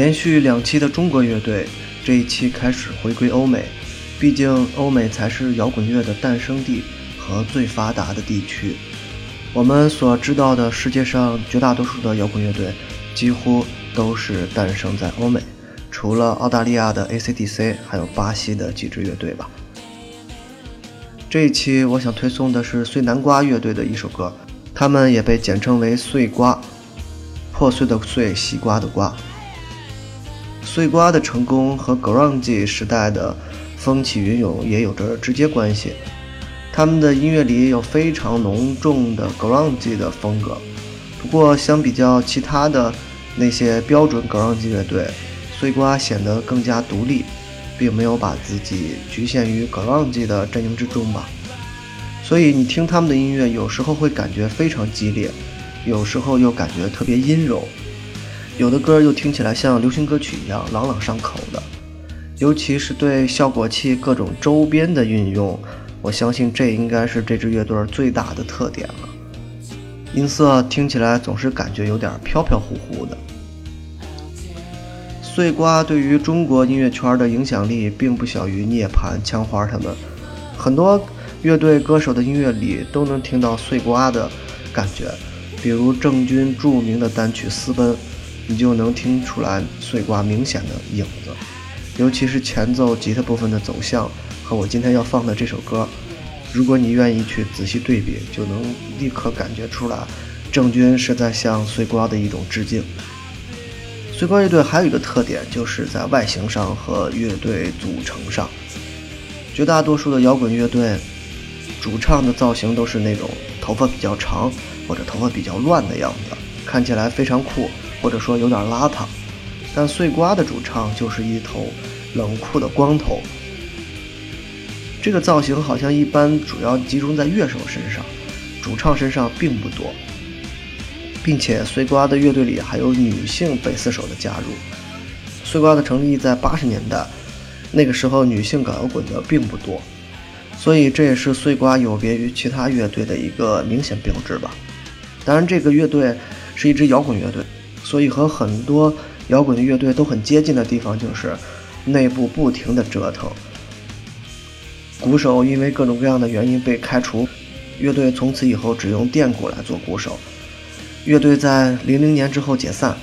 连续两期的中国乐队，这一期开始回归欧美，毕竟欧美才是摇滚乐的诞生地和最发达的地区。我们所知道的世界上绝大多数的摇滚乐队，几乎都是诞生在欧美，除了澳大利亚的 AC/DC，还有巴西的几支乐队吧。这一期我想推送的是碎南瓜乐队的一首歌，他们也被简称为碎瓜，破碎的碎，西瓜的瓜。碎瓜的成功和 grunge 时代的风起云涌也有着直接关系，他们的音乐里有非常浓重的 grunge 的风格。不过相比较其他的那些标准 grunge 乐队，碎瓜显得更加独立。并没有把自己局限于 grunge 的阵营之中吧，所以你听他们的音乐，有时候会感觉非常激烈，有时候又感觉特别阴柔，有的歌又听起来像流行歌曲一样朗朗上口的，尤其是对效果器各种周边的运用，我相信这应该是这支乐队最大的特点了。音色听起来总是感觉有点飘飘忽忽的。碎瓜对于中国音乐圈的影响力并不小于涅槃、枪花他们，很多乐队歌手的音乐里都能听到碎瓜的感觉，比如郑钧著名的单曲《私奔》，你就能听出来碎瓜明显的影子，尤其是前奏吉他部分的走向和我今天要放的这首歌，如果你愿意去仔细对比，就能立刻感觉出来，郑钧是在向碎瓜的一种致敬。碎瓜乐队还有一个特点，就是在外形上和乐队组成上，绝大多数的摇滚乐队主唱的造型都是那种头发比较长或者头发比较乱的样子，看起来非常酷，或者说有点邋遢。但碎瓜的主唱就是一头冷酷的光头，这个造型好像一般主要集中在乐手身上，主唱身上并不多。并且碎瓜的乐队里还有女性贝斯手的加入。碎瓜的成立在八十年代，那个时候女性搞摇滚的并不多，所以这也是碎瓜有别于其他乐队的一个明显标志吧。当然，这个乐队是一支摇滚乐队，所以和很多摇滚乐队都很接近的地方就是内部不停的折腾。鼓手因为各种各样的原因被开除，乐队从此以后只用电鼓来做鼓手。乐队在零零年之后解散，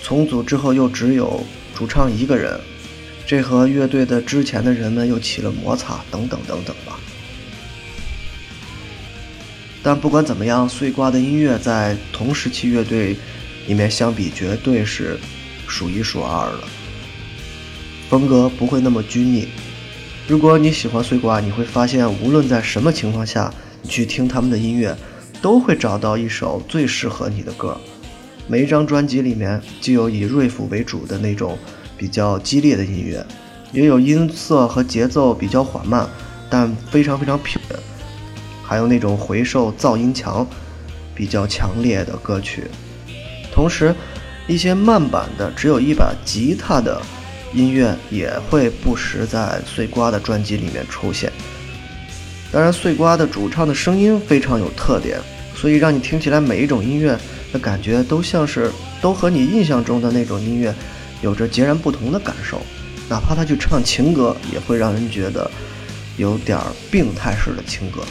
重组之后又只有主唱一个人，这和乐队的之前的人们又起了摩擦，等等等等吧。但不管怎么样，碎瓜的音乐在同时期乐队里面相比，绝对是数一数二的，风格不会那么拘泥。如果你喜欢碎瓜，你会发现，无论在什么情况下，你去听他们的音乐。都会找到一首最适合你的歌。每一张专辑里面，既有以瑞夫为主的那种比较激烈的音乐，也有音色和节奏比较缓慢但非常非常平稳，还有那种回收噪音强、比较强烈的歌曲。同时，一些慢板的只有一把吉他的音乐也会不时在碎瓜的专辑里面出现。当然，碎瓜的主唱的声音非常有特点。所以让你听起来每一种音乐的感觉都像是都和你印象中的那种音乐有着截然不同的感受，哪怕他去唱情歌，也会让人觉得有点病态式的情歌，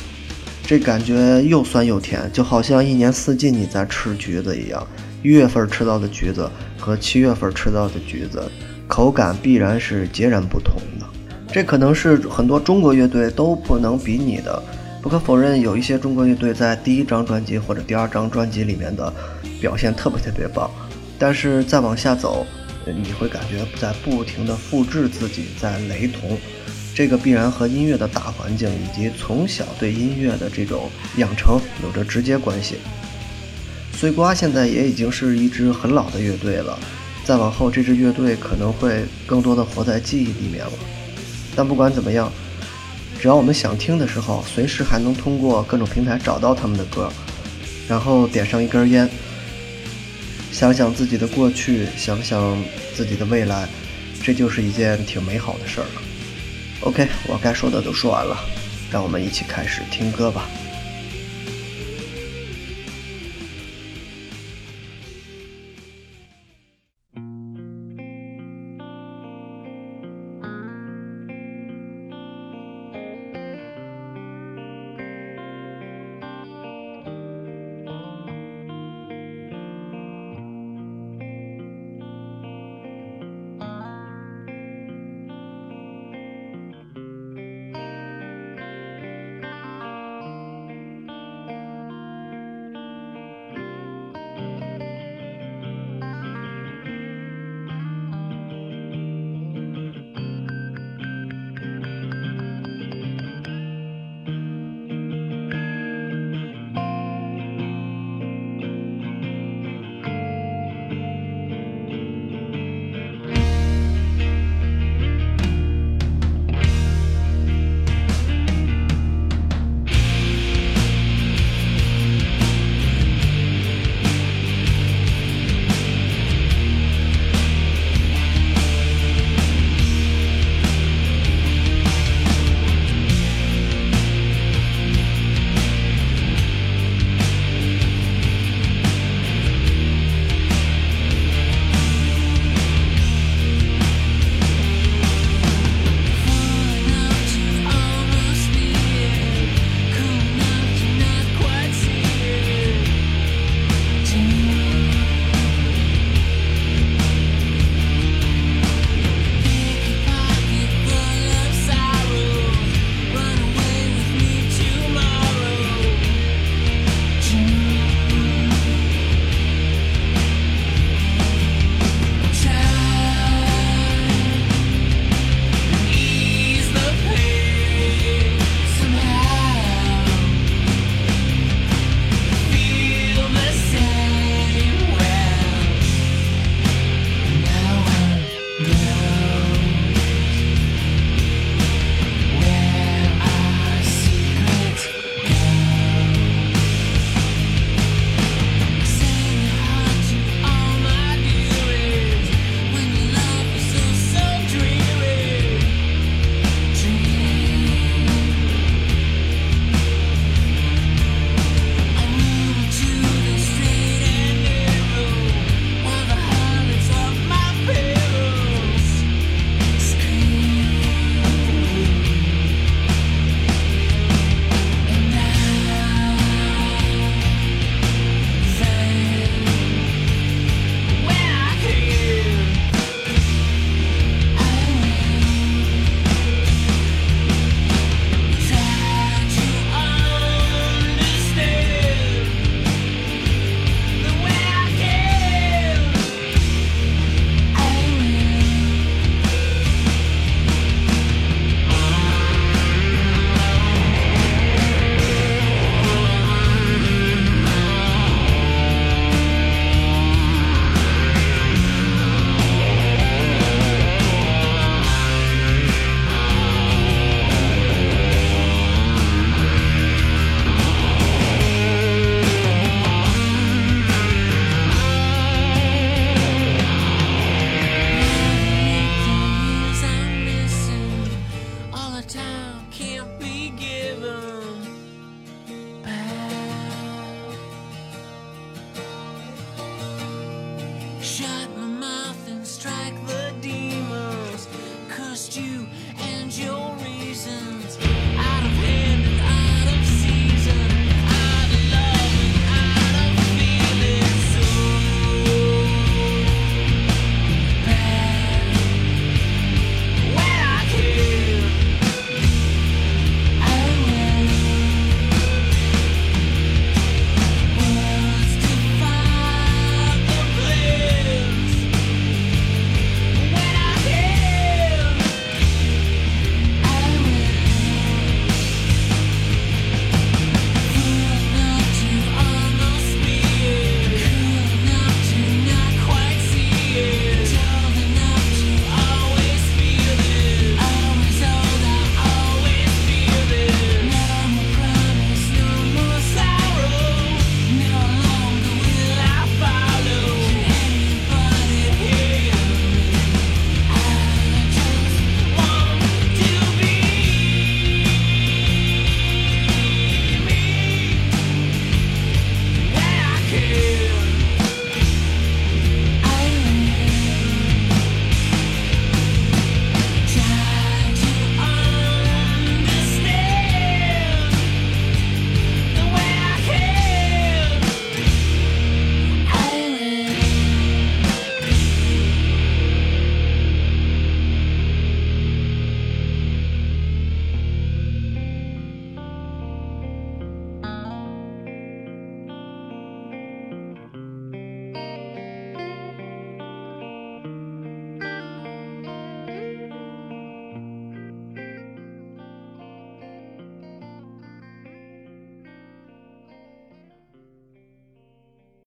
这感觉又酸又甜，就好像一年四季你在吃橘子一样，一月份吃到的橘子和七月份吃到的橘子口感必然是截然不同的，这可能是很多中国乐队都不能比拟的。不可否认，有一些中国乐队在第一张专辑或者第二张专辑里面的表现特别特别棒，但是再往下走，你会感觉在不停的复制自己，在雷同，这个必然和音乐的大环境以及从小对音乐的这种养成有着直接关系。碎瓜现在也已经是一支很老的乐队了，再往后这支乐队可能会更多的活在记忆里面了。但不管怎么样。只要我们想听的时候，随时还能通过各种平台找到他们的歌，然后点上一根烟，想想自己的过去，想想自己的未来，这就是一件挺美好的事儿了。OK，我该说的都说完了，让我们一起开始听歌吧。